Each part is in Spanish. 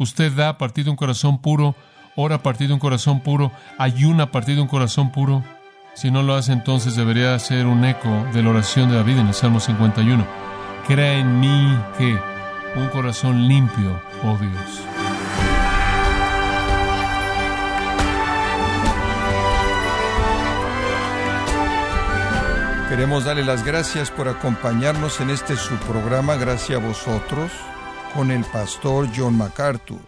Usted da a partir de un corazón puro, ora a partir de un corazón puro, ayuna a partir de un corazón puro. Si no lo hace, entonces debería ser un eco de la oración de David en el Salmo 51. Crea en mí que un corazón limpio, oh Dios. Queremos darle las gracias por acompañarnos en este su programa Gracias a vosotros con el pastor John MacArthur.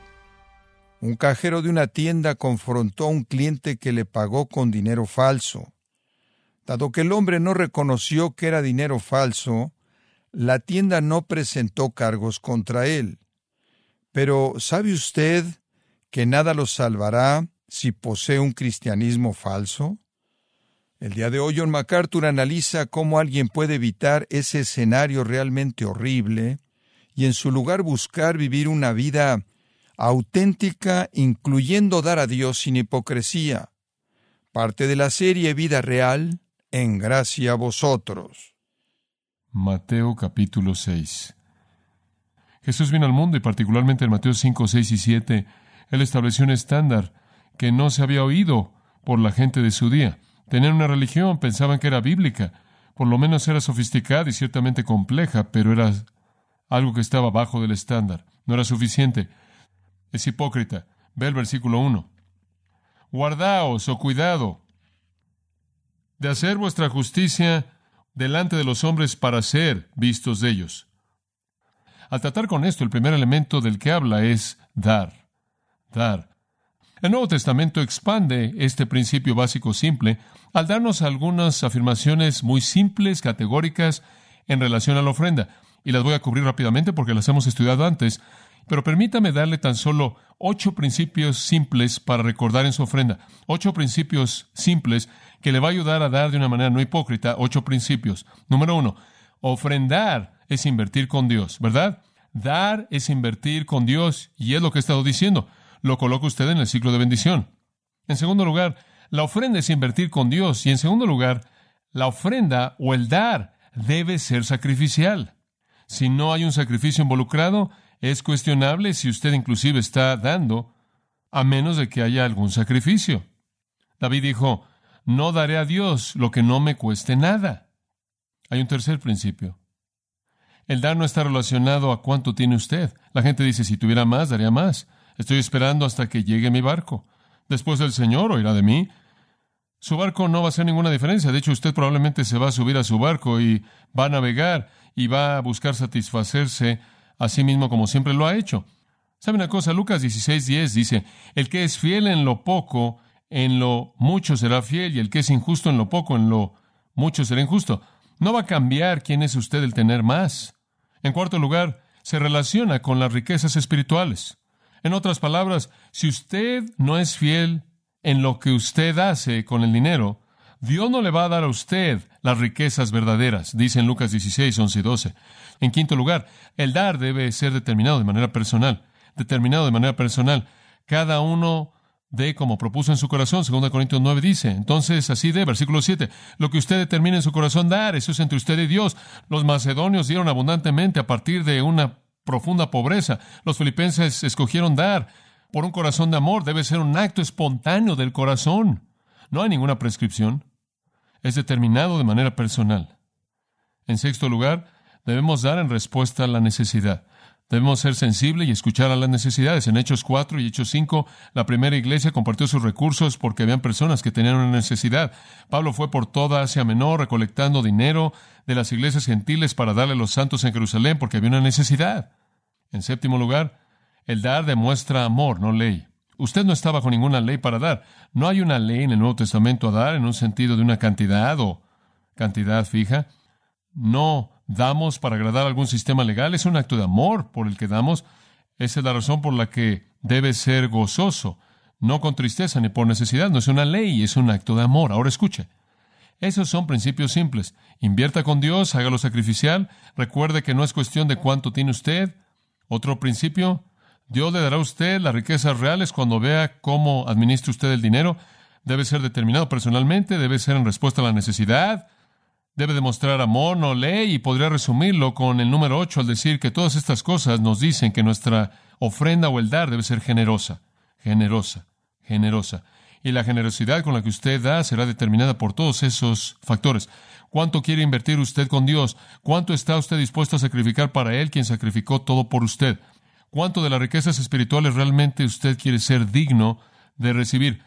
Un cajero de una tienda confrontó a un cliente que le pagó con dinero falso. Dado que el hombre no reconoció que era dinero falso, la tienda no presentó cargos contra él. Pero ¿sabe usted que nada lo salvará si posee un cristianismo falso? El día de hoy John MacArthur analiza cómo alguien puede evitar ese escenario realmente horrible y en su lugar buscar vivir una vida auténtica, incluyendo dar a Dios sin hipocresía. Parte de la serie Vida Real, en gracia a vosotros. Mateo capítulo 6 Jesús vino al mundo y particularmente en Mateo 5, 6 y 7, Él estableció un estándar que no se había oído por la gente de su día. Tenían una religión, pensaban que era bíblica, por lo menos era sofisticada y ciertamente compleja, pero era algo que estaba bajo del estándar. No era suficiente. Es hipócrita. Ve el versículo 1. Guardaos o cuidado de hacer vuestra justicia delante de los hombres para ser vistos de ellos. Al tratar con esto, el primer elemento del que habla es dar. Dar. El Nuevo Testamento expande este principio básico simple al darnos algunas afirmaciones muy simples, categóricas, en relación a la ofrenda. Y las voy a cubrir rápidamente porque las hemos estudiado antes, pero permítame darle tan solo ocho principios simples para recordar en su ofrenda. Ocho principios simples que le va a ayudar a dar de una manera no hipócrita. Ocho principios. Número uno, ofrendar es invertir con Dios, ¿verdad? Dar es invertir con Dios y es lo que he estado diciendo lo coloca usted en el ciclo de bendición. En segundo lugar, la ofrenda es invertir con Dios. Y en segundo lugar, la ofrenda o el dar debe ser sacrificial. Si no hay un sacrificio involucrado, es cuestionable si usted inclusive está dando, a menos de que haya algún sacrificio. David dijo, no daré a Dios lo que no me cueste nada. Hay un tercer principio. El dar no está relacionado a cuánto tiene usted. La gente dice, si tuviera más, daría más. Estoy esperando hasta que llegue mi barco. Después el Señor oirá de mí. Su barco no va a hacer ninguna diferencia. De hecho, usted probablemente se va a subir a su barco y va a navegar y va a buscar satisfacerse a sí mismo como siempre lo ha hecho. ¿Sabe una cosa? Lucas 16:10 dice, el que es fiel en lo poco, en lo mucho será fiel, y el que es injusto en lo poco, en lo mucho será injusto. No va a cambiar quién es usted el tener más. En cuarto lugar, se relaciona con las riquezas espirituales. En otras palabras, si usted no es fiel en lo que usted hace con el dinero, Dios no le va a dar a usted las riquezas verdaderas, dice en Lucas 16, 11 y 12. En quinto lugar, el dar debe ser determinado de manera personal, determinado de manera personal. Cada uno de como propuso en su corazón, 2 Corintios 9 dice. Entonces, así de, versículo 7, lo que usted determine en su corazón dar, eso es entre usted y Dios. Los macedonios dieron abundantemente a partir de una profunda pobreza. Los filipenses escogieron dar por un corazón de amor. Debe ser un acto espontáneo del corazón. No hay ninguna prescripción. Es determinado de manera personal. En sexto lugar, debemos dar en respuesta a la necesidad. Debemos ser sensibles y escuchar a las necesidades. En Hechos 4 y Hechos 5, la primera iglesia compartió sus recursos porque habían personas que tenían una necesidad. Pablo fue por toda Asia Menor recolectando dinero de las iglesias gentiles para darle a los santos en Jerusalén porque había una necesidad. En séptimo lugar, el dar demuestra amor, no ley. Usted no está bajo ninguna ley para dar. No hay una ley en el Nuevo Testamento a dar en un sentido de una cantidad o cantidad fija. No damos para agradar algún sistema legal, es un acto de amor por el que damos. Esa es la razón por la que debe ser gozoso, no con tristeza ni por necesidad. No es una ley, es un acto de amor. Ahora escuche. Esos son principios simples. Invierta con Dios, hágalo sacrificial. Recuerde que no es cuestión de cuánto tiene usted. Otro principio, Dios le dará a usted las riquezas reales cuando vea cómo administra usted el dinero. Debe ser determinado personalmente, debe ser en respuesta a la necesidad, debe demostrar amor, no ley, y podría resumirlo con el número 8 al decir que todas estas cosas nos dicen que nuestra ofrenda o el dar debe ser generosa, generosa, generosa. Y la generosidad con la que usted da será determinada por todos esos factores. ¿Cuánto quiere invertir usted con Dios? ¿Cuánto está usted dispuesto a sacrificar para Él quien sacrificó todo por usted? ¿Cuánto de las riquezas espirituales realmente usted quiere ser digno de recibir?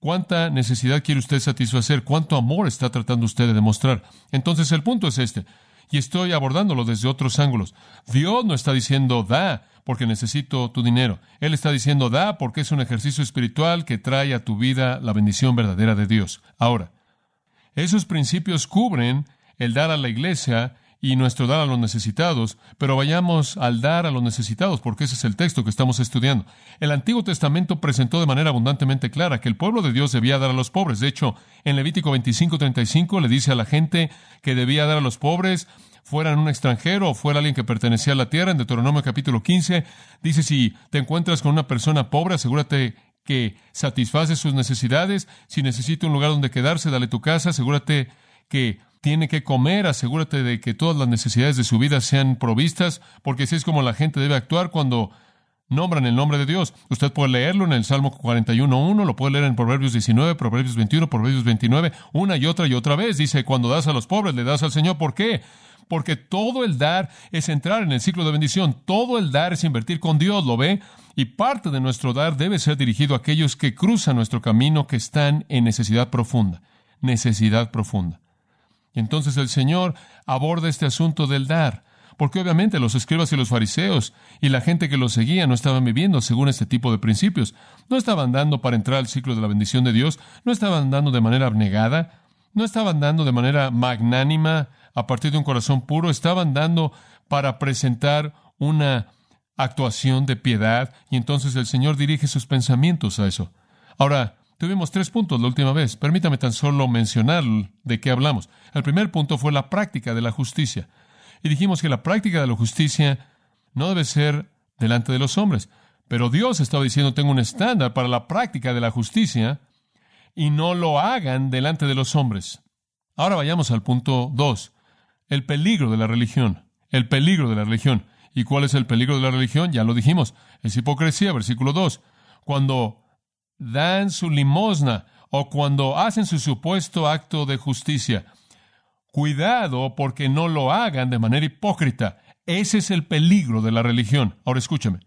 ¿Cuánta necesidad quiere usted satisfacer? ¿Cuánto amor está tratando usted de demostrar? Entonces el punto es este, y estoy abordándolo desde otros ángulos. Dios no está diciendo da porque necesito tu dinero. Él está diciendo da porque es un ejercicio espiritual que trae a tu vida la bendición verdadera de Dios. Ahora, esos principios cubren el dar a la iglesia y nuestro dar a los necesitados, pero vayamos al dar a los necesitados, porque ese es el texto que estamos estudiando. El Antiguo Testamento presentó de manera abundantemente clara que el pueblo de Dios debía dar a los pobres. De hecho, en Levítico 25:35 le dice a la gente que debía dar a los pobres, fueran un extranjero o fuera alguien que pertenecía a la tierra. En Deuteronomio capítulo 15 dice, si te encuentras con una persona pobre, asegúrate que satisface sus necesidades. Si necesita un lugar donde quedarse, dale tu casa. Asegúrate que tiene que comer. Asegúrate de que todas las necesidades de su vida sean provistas, porque así es como la gente debe actuar cuando nombran el nombre de Dios. Usted puede leerlo en el Salmo 41.1, lo puede leer en Proverbios 19, Proverbios 21, Proverbios 29, una y otra y otra vez. Dice, cuando das a los pobres, le das al Señor. ¿Por qué? Porque todo el dar es entrar en el ciclo de bendición. Todo el dar es invertir con Dios, ¿lo ve? Y parte de nuestro dar debe ser dirigido a aquellos que cruzan nuestro camino, que están en necesidad profunda. Necesidad profunda. Y entonces el Señor aborda este asunto del dar, porque obviamente los escribas y los fariseos y la gente que los seguía no estaban viviendo según este tipo de principios. No estaban dando para entrar al ciclo de la bendición de Dios, no estaban dando de manera abnegada, no estaban dando de manera magnánima a partir de un corazón puro, estaban dando para presentar una actuación de piedad y entonces el Señor dirige sus pensamientos a eso. Ahora, tuvimos tres puntos la última vez. Permítame tan solo mencionar de qué hablamos. El primer punto fue la práctica de la justicia. Y dijimos que la práctica de la justicia no debe ser delante de los hombres. Pero Dios estaba diciendo, tengo un estándar para la práctica de la justicia y no lo hagan delante de los hombres. Ahora vayamos al punto dos. El peligro de la religión. El peligro de la religión. ¿Y cuál es el peligro de la religión? Ya lo dijimos. Es hipocresía, versículo 2. Cuando dan su limosna o cuando hacen su supuesto acto de justicia. Cuidado porque no lo hagan de manera hipócrita. Ese es el peligro de la religión. Ahora escúchame.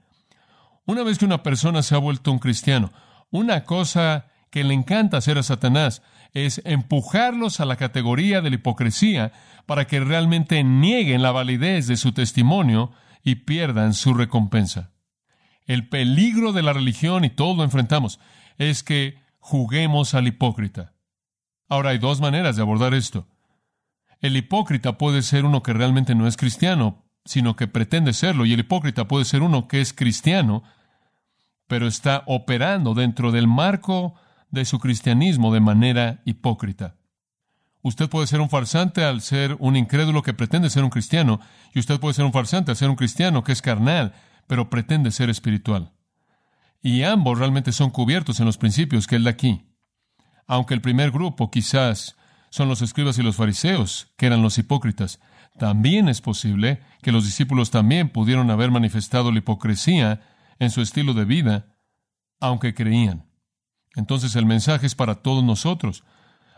Una vez que una persona se ha vuelto un cristiano, una cosa que le encanta hacer a Satanás es empujarlos a la categoría de la hipocresía para que realmente nieguen la validez de su testimonio y pierdan su recompensa. El peligro de la religión, y todos lo enfrentamos, es que juguemos al hipócrita. Ahora hay dos maneras de abordar esto. El hipócrita puede ser uno que realmente no es cristiano, sino que pretende serlo, y el hipócrita puede ser uno que es cristiano, pero está operando dentro del marco de su cristianismo de manera hipócrita. Usted puede ser un farsante al ser un incrédulo que pretende ser un cristiano, y usted puede ser un farsante al ser un cristiano que es carnal, pero pretende ser espiritual. Y ambos realmente son cubiertos en los principios que él da aquí. Aunque el primer grupo quizás son los escribas y los fariseos, que eran los hipócritas, también es posible que los discípulos también pudieron haber manifestado la hipocresía en su estilo de vida, aunque creían. Entonces el mensaje es para todos nosotros.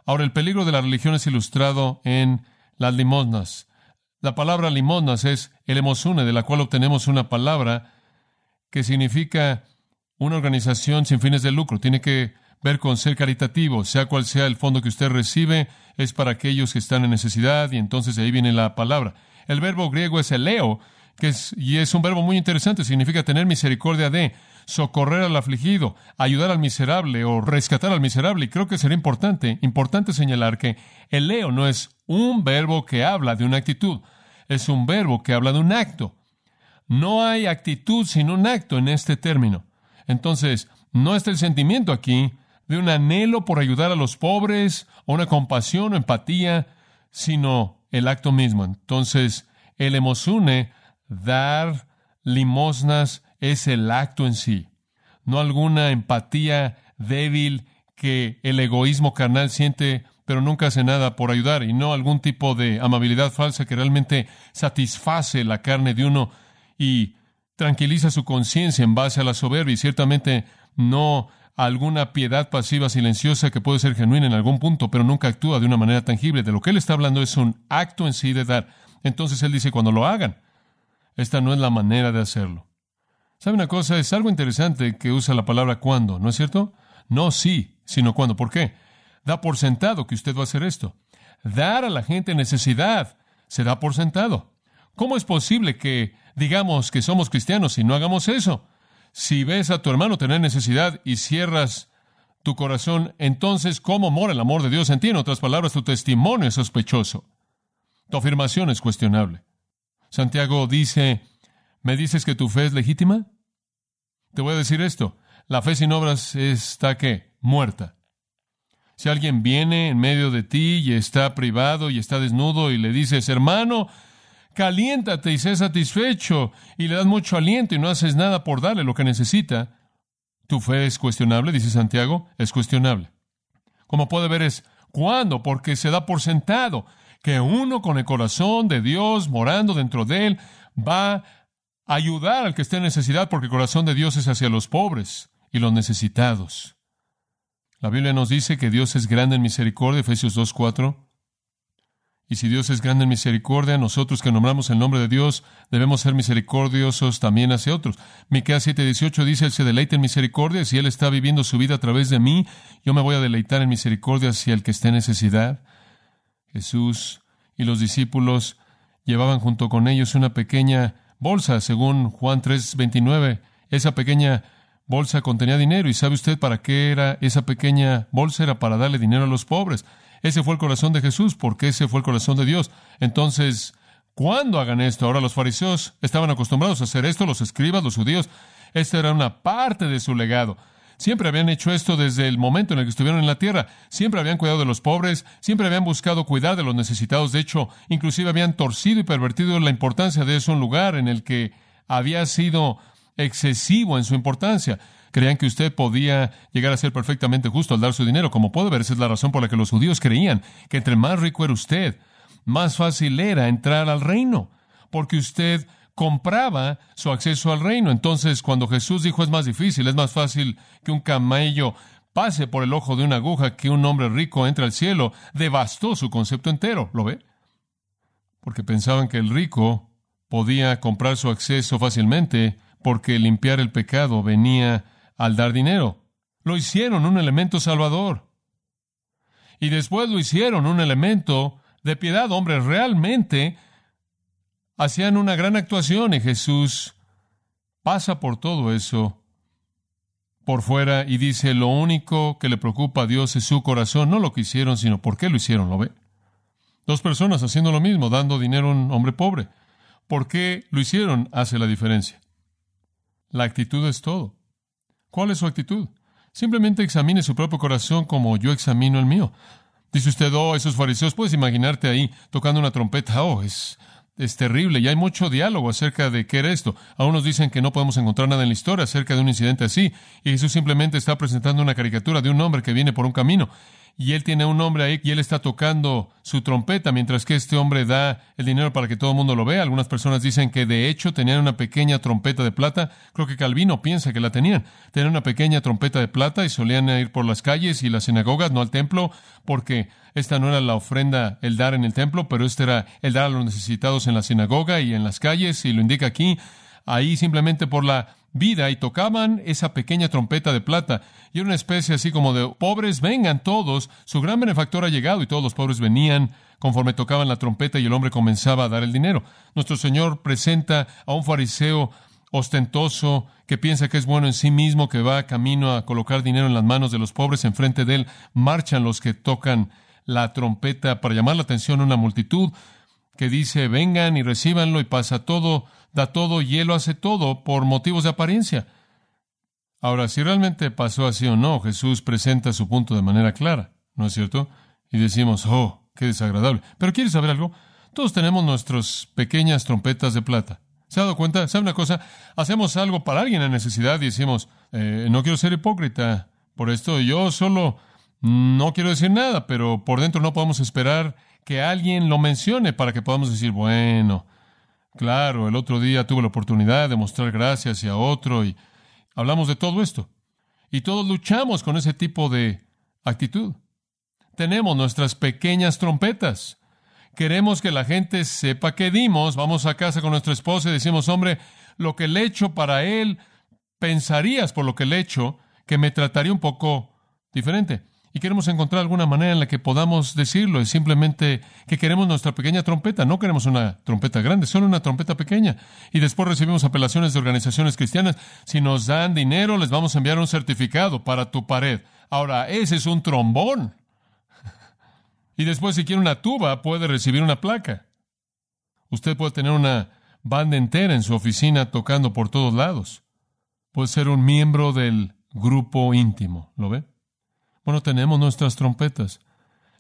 Ahora, el peligro de la religión es ilustrado en las limosnas. La palabra limosnas es el emosune, de la cual obtenemos una palabra que significa una organización sin fines de lucro. Tiene que ver con ser caritativo, sea cual sea el fondo que usted recibe, es para aquellos que están en necesidad, y entonces de ahí viene la palabra. El verbo griego es eleo, que es, y es un verbo muy interesante, significa tener misericordia de, socorrer al afligido, ayudar al miserable o rescatar al miserable. Y creo que sería importante, importante señalar que el leo no es un verbo que habla de una actitud, es un verbo que habla de un acto. No hay actitud sin un acto en este término. Entonces, no está el sentimiento aquí de un anhelo por ayudar a los pobres, o una compasión o empatía, sino el acto mismo. Entonces, el emosune, dar limosnas, es el acto en sí, no alguna empatía débil que el egoísmo carnal siente pero nunca hace nada por ayudar y no algún tipo de amabilidad falsa que realmente satisface la carne de uno y tranquiliza su conciencia en base a la soberbia y ciertamente no alguna piedad pasiva silenciosa que puede ser genuina en algún punto, pero nunca actúa de una manera tangible. De lo que él está hablando es un acto en sí de dar. Entonces él dice, cuando lo hagan, esta no es la manera de hacerlo. ¿Sabe una cosa? Es algo interesante que usa la palabra cuando, ¿no es cierto? No sí, sino cuando. ¿Por qué? Da por sentado que usted va a hacer esto. Dar a la gente necesidad se da por sentado. ¿Cómo es posible que digamos que somos cristianos y no hagamos eso? Si ves a tu hermano tener necesidad y cierras tu corazón, entonces, ¿cómo mora el amor de Dios en ti? En otras palabras, tu testimonio es sospechoso. Tu afirmación es cuestionable. Santiago dice, ¿me dices que tu fe es legítima? Te voy a decir esto, la fe sin obras está qué? Muerta. Si alguien viene en medio de ti y está privado y está desnudo y le dices, hermano, caliéntate y sé satisfecho y le das mucho aliento y no haces nada por darle lo que necesita, tu fe es cuestionable, dice Santiago, es cuestionable. Como puede ver es, ¿cuándo? Porque se da por sentado que uno con el corazón de Dios morando dentro de él va a ayudar al que esté en necesidad porque el corazón de Dios es hacia los pobres y los necesitados. La Biblia nos dice que Dios es grande en misericordia, Efesios 2.4. Y si Dios es grande en misericordia, nosotros que nombramos el nombre de Dios debemos ser misericordiosos también hacia otros. Miqueas 7:18 dice, Él se deleita en misericordia, si Él está viviendo su vida a través de mí, yo me voy a deleitar en misericordia hacia el que esté en necesidad. Jesús y los discípulos llevaban junto con ellos una pequeña bolsa, según Juan 3:29. Esa pequeña bolsa contenía dinero. ¿Y sabe usted para qué era esa pequeña bolsa? Era para darle dinero a los pobres. Ese fue el corazón de Jesús, porque ese fue el corazón de Dios. Entonces, ¿cuándo hagan esto? Ahora los fariseos estaban acostumbrados a hacer esto, los escribas, los judíos. Esta era una parte de su legado. Siempre habían hecho esto desde el momento en el que estuvieron en la tierra. Siempre habían cuidado de los pobres, siempre habían buscado cuidar de los necesitados. De hecho, inclusive habían torcido y pervertido la importancia de eso, un lugar en el que había sido excesivo en su importancia. Creían que usted podía llegar a ser perfectamente justo al dar su dinero. Como puede ver, esa es la razón por la que los judíos creían que entre más rico era usted, más fácil era entrar al reino, porque usted compraba su acceso al reino. Entonces, cuando Jesús dijo es más difícil, es más fácil que un camello pase por el ojo de una aguja que un hombre rico entre al cielo, devastó su concepto entero. ¿Lo ve? Porque pensaban que el rico podía comprar su acceso fácilmente porque limpiar el pecado venía al dar dinero. Lo hicieron un elemento salvador. Y después lo hicieron un elemento de piedad. Hombres, realmente hacían una gran actuación y Jesús pasa por todo eso por fuera y dice, lo único que le preocupa a Dios es su corazón, no lo que hicieron, sino por qué lo hicieron, ¿lo ve? Dos personas haciendo lo mismo, dando dinero a un hombre pobre. ¿Por qué lo hicieron? Hace la diferencia. La actitud es todo. ¿Cuál es su actitud? Simplemente examine su propio corazón como yo examino el mío. Dice usted, oh, esos fariseos, puedes imaginarte ahí tocando una trompeta, oh, es, es terrible y hay mucho diálogo acerca de qué era esto. Algunos dicen que no podemos encontrar nada en la historia acerca de un incidente así y Jesús simplemente está presentando una caricatura de un hombre que viene por un camino y él tiene un hombre ahí y él está tocando su trompeta mientras que este hombre da el dinero para que todo el mundo lo vea. Algunas personas dicen que de hecho tenían una pequeña trompeta de plata. Creo que Calvino piensa que la tenían. Tenían una pequeña trompeta de plata y solían ir por las calles y las sinagogas, no al templo, porque esta no era la ofrenda, el dar en el templo, pero este era el dar a los necesitados en la sinagoga y en las calles, y lo indica aquí. Ahí simplemente por la vida y tocaban esa pequeña trompeta de plata. Y era una especie así como de pobres, vengan todos. Su gran benefactor ha llegado y todos los pobres venían conforme tocaban la trompeta y el hombre comenzaba a dar el dinero. Nuestro Señor presenta a un fariseo ostentoso que piensa que es bueno en sí mismo, que va camino a colocar dinero en las manos de los pobres. Enfrente de él marchan los que tocan la trompeta para llamar la atención a una multitud que dice vengan y recíbanlo y pasa todo da todo y hace todo por motivos de apariencia. Ahora, si realmente pasó así o no, Jesús presenta su punto de manera clara, ¿no es cierto? Y decimos, oh, qué desagradable. Pero ¿quieres saber algo? Todos tenemos nuestras pequeñas trompetas de plata. ¿Se ha dado cuenta? ¿Sabe una cosa? Hacemos algo para alguien en necesidad y decimos, eh, no quiero ser hipócrita por esto, yo solo No quiero decir nada, pero por dentro no podemos esperar que alguien lo mencione para que podamos decir, bueno, claro, el otro día tuve la oportunidad de mostrar gracias hacia otro y hablamos de todo esto. Y todos luchamos con ese tipo de actitud. Tenemos nuestras pequeñas trompetas. Queremos que la gente sepa que dimos. Vamos a casa con nuestra esposa y decimos, hombre, lo que le he hecho para él, pensarías por lo que le he hecho que me trataría un poco diferente. Y queremos encontrar alguna manera en la que podamos decirlo. Es simplemente que queremos nuestra pequeña trompeta. No queremos una trompeta grande, solo una trompeta pequeña. Y después recibimos apelaciones de organizaciones cristianas. Si nos dan dinero, les vamos a enviar un certificado para tu pared. Ahora, ese es un trombón. Y después, si quiere una tuba, puede recibir una placa. Usted puede tener una banda entera en su oficina tocando por todos lados. Puede ser un miembro del grupo íntimo. ¿Lo ve? Bueno, tenemos nuestras trompetas.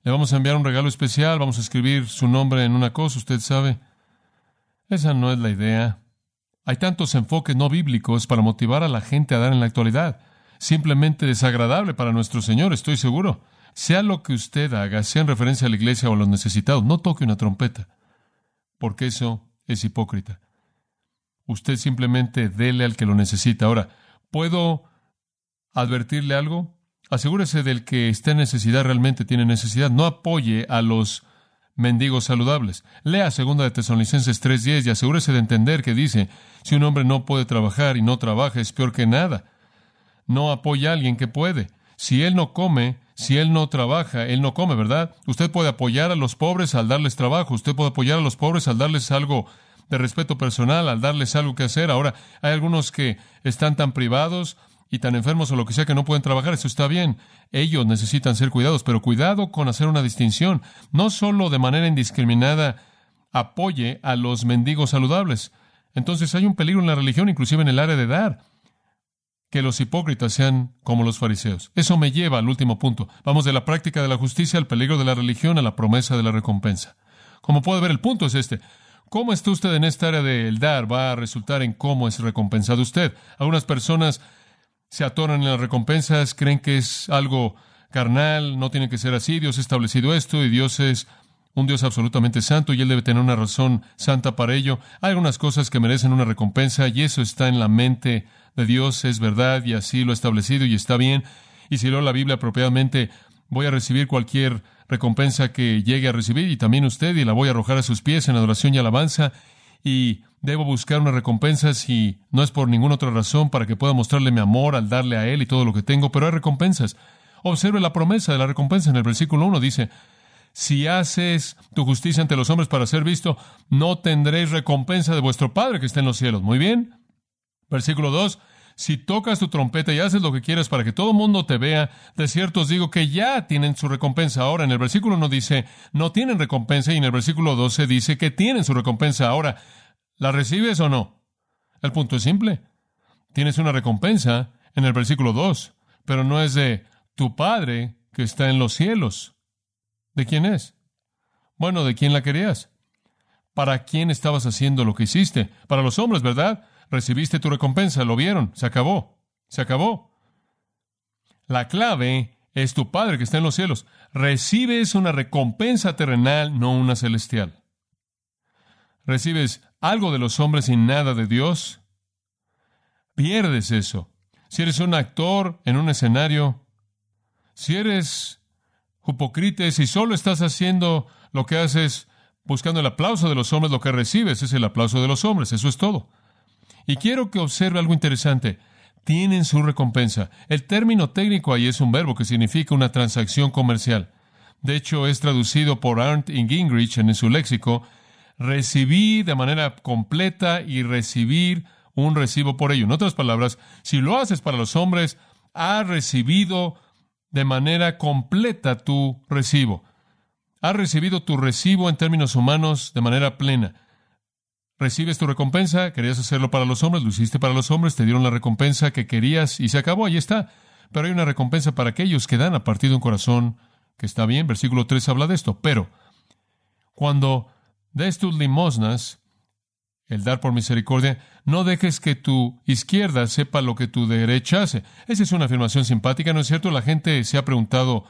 Le vamos a enviar un regalo especial, vamos a escribir su nombre en una cosa, usted sabe. Esa no es la idea. Hay tantos enfoques no bíblicos para motivar a la gente a dar en la actualidad. Simplemente desagradable para nuestro Señor, estoy seguro. Sea lo que usted haga, sea en referencia a la iglesia o a los necesitados, no toque una trompeta, porque eso es hipócrita. Usted simplemente dele al que lo necesita. Ahora, ¿puedo advertirle algo? Asegúrese del que esté en necesidad realmente tiene necesidad. No apoye a los mendigos saludables. Lea segunda de Tesalonicenses 3.10 y asegúrese de entender que dice, si un hombre no puede trabajar y no trabaja es peor que nada. No apoya a alguien que puede. Si él no come, si él no trabaja, él no come, ¿verdad? Usted puede apoyar a los pobres al darles trabajo. Usted puede apoyar a los pobres al darles algo de respeto personal, al darles algo que hacer. Ahora, hay algunos que están tan privados y tan enfermos o lo que sea que no pueden trabajar, eso está bien. Ellos necesitan ser cuidados, pero cuidado con hacer una distinción. No solo de manera indiscriminada apoye a los mendigos saludables. Entonces hay un peligro en la religión, inclusive en el área de dar, que los hipócritas sean como los fariseos. Eso me lleva al último punto. Vamos de la práctica de la justicia al peligro de la religión a la promesa de la recompensa. Como puede ver, el punto es este. ¿Cómo está usted en esta área del dar? Va a resultar en cómo es recompensado usted. Algunas personas se atoran en las recompensas, creen que es algo carnal, no tiene que ser así, Dios ha establecido esto y Dios es un Dios absolutamente santo y Él debe tener una razón santa para ello. Hay algunas cosas que merecen una recompensa y eso está en la mente de Dios, es verdad y así lo ha establecido y está bien. Y si leo la Biblia apropiadamente, voy a recibir cualquier recompensa que llegue a recibir y también usted y la voy a arrojar a sus pies en adoración y alabanza y debo buscar una recompensa si no es por ninguna otra razón para que pueda mostrarle mi amor al darle a Él y todo lo que tengo, pero hay recompensas. Observe la promesa de la recompensa en el versículo 1 dice, si haces tu justicia ante los hombres para ser visto, no tendréis recompensa de vuestro Padre que está en los cielos. Muy bien. Versículo 2, si tocas tu trompeta y haces lo que quieras para que todo el mundo te vea, de cierto os digo que ya tienen su recompensa. Ahora, en el versículo 1 dice, no tienen recompensa, y en el versículo 12 dice que tienen su recompensa. Ahora, ¿La recibes o no? El punto es simple. Tienes una recompensa en el versículo 2, pero no es de tu Padre que está en los cielos. ¿De quién es? Bueno, ¿de quién la querías? ¿Para quién estabas haciendo lo que hiciste? Para los hombres, ¿verdad? Recibiste tu recompensa, lo vieron, se acabó, se acabó. La clave es tu Padre que está en los cielos. Recibes una recompensa terrenal, no una celestial recibes algo de los hombres y nada de Dios, pierdes eso. Si eres un actor en un escenario, si eres hipócrita, y solo estás haciendo lo que haces buscando el aplauso de los hombres, lo que recibes es el aplauso de los hombres, eso es todo. Y quiero que observe algo interesante. Tienen su recompensa. El término técnico ahí es un verbo que significa una transacción comercial. De hecho, es traducido por Arndt Gingrich en su léxico recibir de manera completa y recibir un recibo por ello. En otras palabras, si lo haces para los hombres, has recibido de manera completa tu recibo. Has recibido tu recibo en términos humanos de manera plena. Recibes tu recompensa, querías hacerlo para los hombres, lo hiciste para los hombres, te dieron la recompensa que querías y se acabó, ahí está. Pero hay una recompensa para aquellos que dan a partir de un corazón que está bien. Versículo 3 habla de esto. Pero cuando des tus limosnas, el dar por misericordia, no dejes que tu izquierda sepa lo que tu derecha hace. Esa es una afirmación simpática, ¿no es cierto? La gente se ha preguntado,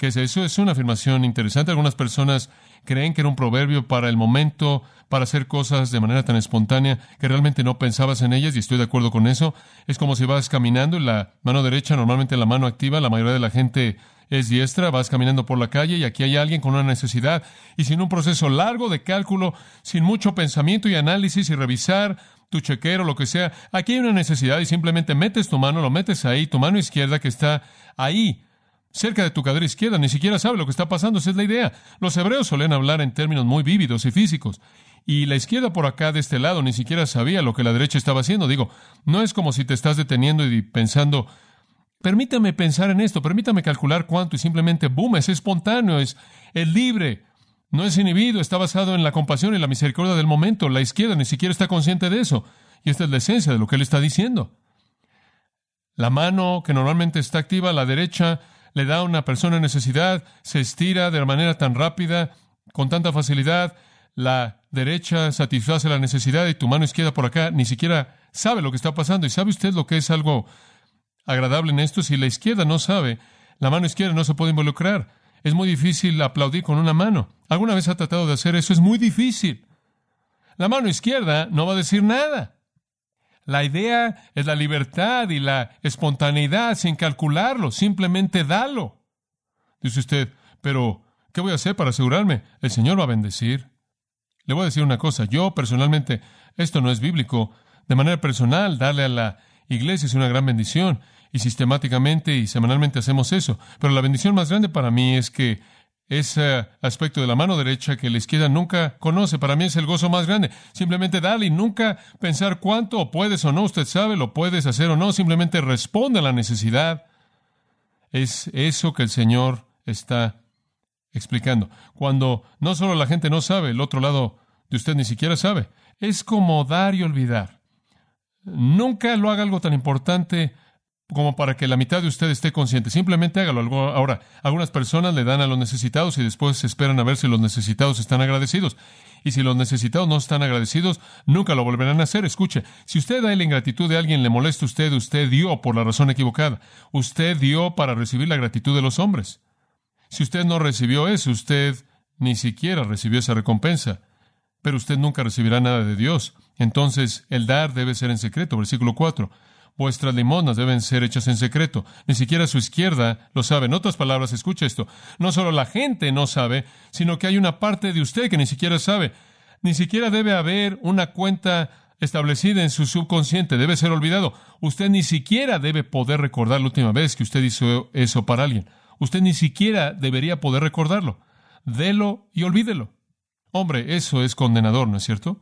¿Qué es eso? Es una afirmación interesante. Algunas personas creen que era un proverbio para el momento, para hacer cosas de manera tan espontánea que realmente no pensabas en ellas, y estoy de acuerdo con eso. Es como si vas caminando y la mano derecha, normalmente la mano activa, la mayoría de la gente es diestra, vas caminando por la calle y aquí hay alguien con una necesidad y sin un proceso largo de cálculo, sin mucho pensamiento y análisis y revisar tu chequero, lo que sea, aquí hay una necesidad y simplemente metes tu mano, lo metes ahí, tu mano izquierda que está ahí cerca de tu cadera izquierda, ni siquiera sabe lo que está pasando, esa es la idea. Los hebreos suelen hablar en términos muy vívidos y físicos. Y la izquierda por acá de este lado ni siquiera sabía lo que la derecha estaba haciendo. Digo, no es como si te estás deteniendo y pensando, permítame pensar en esto, permítame calcular cuánto y simplemente, boom, es espontáneo, es, libre, no es inhibido, está basado en la compasión y la misericordia del momento. La izquierda ni siquiera está consciente de eso. Y esta es la esencia de lo que él está diciendo. La mano que normalmente está activa, la derecha, le da a una persona en necesidad, se estira de manera tan rápida, con tanta facilidad, la derecha satisface la necesidad y tu mano izquierda por acá ni siquiera sabe lo que está pasando. ¿Y sabe usted lo que es algo agradable en esto? Si la izquierda no sabe, la mano izquierda no se puede involucrar. Es muy difícil aplaudir con una mano. ¿Alguna vez ha tratado de hacer eso? Es muy difícil. La mano izquierda no va a decir nada. La idea es la libertad y la espontaneidad sin calcularlo, simplemente dalo. Dice usted, pero ¿qué voy a hacer para asegurarme? El Señor va a bendecir. Le voy a decir una cosa, yo personalmente, esto no es bíblico, de manera personal, darle a la iglesia es una gran bendición y sistemáticamente y semanalmente hacemos eso, pero la bendición más grande para mí es que ese aspecto de la mano derecha que la izquierda nunca conoce. Para mí es el gozo más grande. Simplemente darle y nunca pensar cuánto puedes o no. Usted sabe, lo puedes hacer o no. Simplemente responde a la necesidad. Es eso que el Señor está explicando. Cuando no solo la gente no sabe, el otro lado de usted ni siquiera sabe. Es como dar y olvidar. Nunca lo haga algo tan importante como para que la mitad de usted esté consciente. Simplemente hágalo. Ahora, algunas personas le dan a los necesitados y después esperan a ver si los necesitados están agradecidos. Y si los necesitados no están agradecidos, nunca lo volverán a hacer. Escuche, si usted da la ingratitud de alguien, le molesta a usted, usted dio por la razón equivocada. Usted dio para recibir la gratitud de los hombres. Si usted no recibió eso, usted ni siquiera recibió esa recompensa. Pero usted nunca recibirá nada de Dios. Entonces, el dar debe ser en secreto. Versículo 4. Vuestras limonas deben ser hechas en secreto. Ni siquiera su izquierda lo sabe. En otras palabras, escucha esto. No solo la gente no sabe, sino que hay una parte de usted que ni siquiera sabe. Ni siquiera debe haber una cuenta establecida en su subconsciente. Debe ser olvidado. Usted ni siquiera debe poder recordar la última vez que usted hizo eso para alguien. Usted ni siquiera debería poder recordarlo. Delo y olvídelo. Hombre, eso es condenador, ¿no es cierto?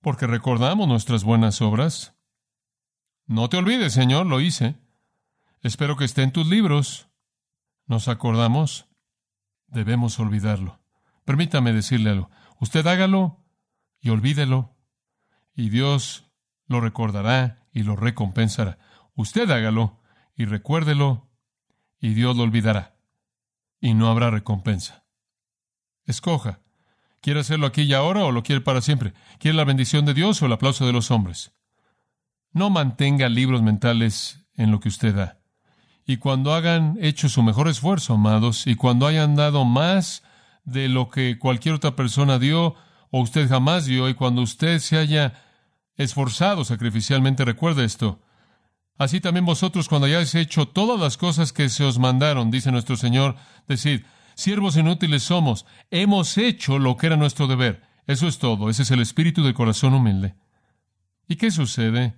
Porque recordamos nuestras buenas obras, no te olvides, Señor, lo hice. Espero que esté en tus libros. ¿Nos acordamos? Debemos olvidarlo. Permítame decirle algo. Usted hágalo y olvídelo, y Dios lo recordará y lo recompensará. Usted hágalo y recuérdelo, y Dios lo olvidará, y no habrá recompensa. Escoja. ¿Quiere hacerlo aquí y ahora o lo quiere para siempre? ¿Quiere la bendición de Dios o el aplauso de los hombres? No mantenga libros mentales en lo que usted da. Y cuando hagan hecho su mejor esfuerzo, amados, y cuando hayan dado más de lo que cualquier otra persona dio o usted jamás dio, y cuando usted se haya esforzado sacrificialmente, recuerde esto. Así también vosotros, cuando hayáis hecho todas las cosas que se os mandaron, dice nuestro Señor, decid, siervos inútiles somos, hemos hecho lo que era nuestro deber. Eso es todo, ese es el espíritu del corazón humilde. ¿Y qué sucede?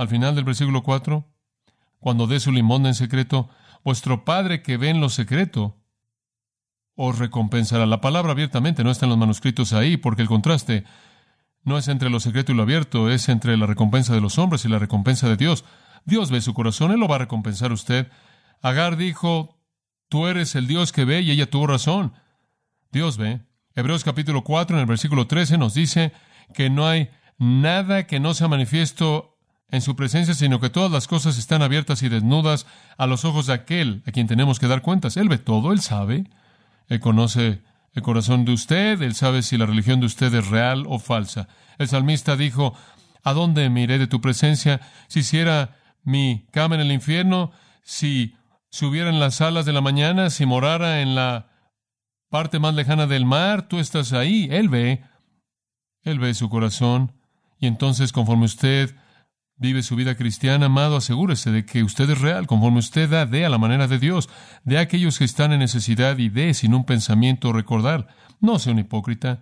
Al final del versículo 4, cuando dé su limón en secreto, vuestro Padre que ve en lo secreto os recompensará. La palabra abiertamente no está en los manuscritos ahí, porque el contraste no es entre lo secreto y lo abierto, es entre la recompensa de los hombres y la recompensa de Dios. Dios ve su corazón, Él lo va a recompensar a usted. Agar dijo, tú eres el Dios que ve, y ella tuvo razón. Dios ve. Hebreos capítulo 4, en el versículo 13, nos dice que no hay nada que no sea manifiesto en su presencia, sino que todas las cosas están abiertas y desnudas a los ojos de aquel a quien tenemos que dar cuentas. Él ve todo, él sabe, él conoce el corazón de usted, él sabe si la religión de usted es real o falsa. El salmista dijo, ¿a dónde miré de tu presencia? Si hiciera mi cama en el infierno, si hubiera en las alas de la mañana, si morara en la parte más lejana del mar, tú estás ahí. Él ve, Él ve su corazón. Y entonces, conforme usted vive su vida cristiana, amado, asegúrese de que usted es real, conforme usted da, dé a la manera de Dios, de a aquellos que están en necesidad y dé sin un pensamiento recordar. No sea un hipócrita.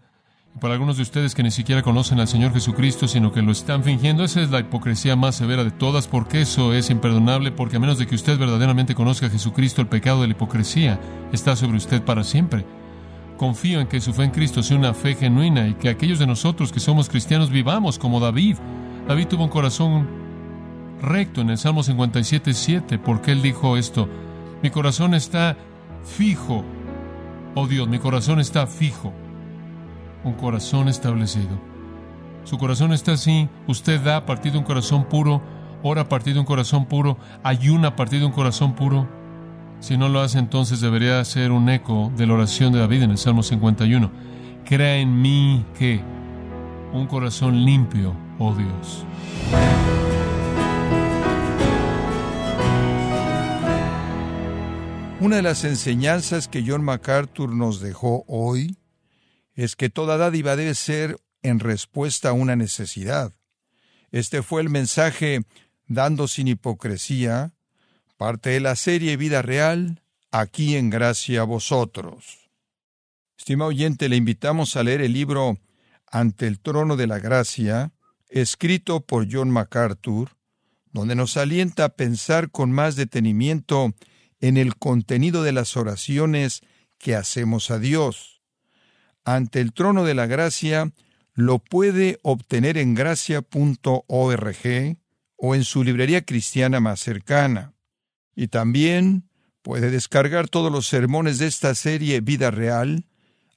Y para algunos de ustedes que ni siquiera conocen al Señor Jesucristo, sino que lo están fingiendo, esa es la hipocresía más severa de todas, porque eso es imperdonable, porque a menos de que usted verdaderamente conozca a Jesucristo, el pecado de la hipocresía está sobre usted para siempre. Confío en que su fe en Cristo sea una fe genuina y que aquellos de nosotros que somos cristianos vivamos como David. David tuvo un corazón recto en el Salmo 57, 7, porque él dijo esto, mi corazón está fijo, oh Dios, mi corazón está fijo, un corazón establecido. Su corazón está así, usted da a partir de un corazón puro, ora a partir de un corazón puro, ayuna a partir de un corazón puro. Si no lo hace, entonces debería ser un eco de la oración de David en el Salmo 51. Crea en mí que un corazón limpio, oh Dios. Una de las enseñanzas que John MacArthur nos dejó hoy es que toda dádiva debe ser en respuesta a una necesidad. Este fue el mensaje dando sin hipocresía, parte de la serie Vida Real, aquí en Gracia a vosotros. Estimado oyente, le invitamos a leer el libro Ante el trono de la gracia, escrito por John MacArthur, donde nos alienta a pensar con más detenimiento en el contenido de las oraciones que hacemos a Dios. Ante el trono de la gracia lo puede obtener en gracia.org o en su librería cristiana más cercana. Y también puede descargar todos los sermones de esta serie Vida Real,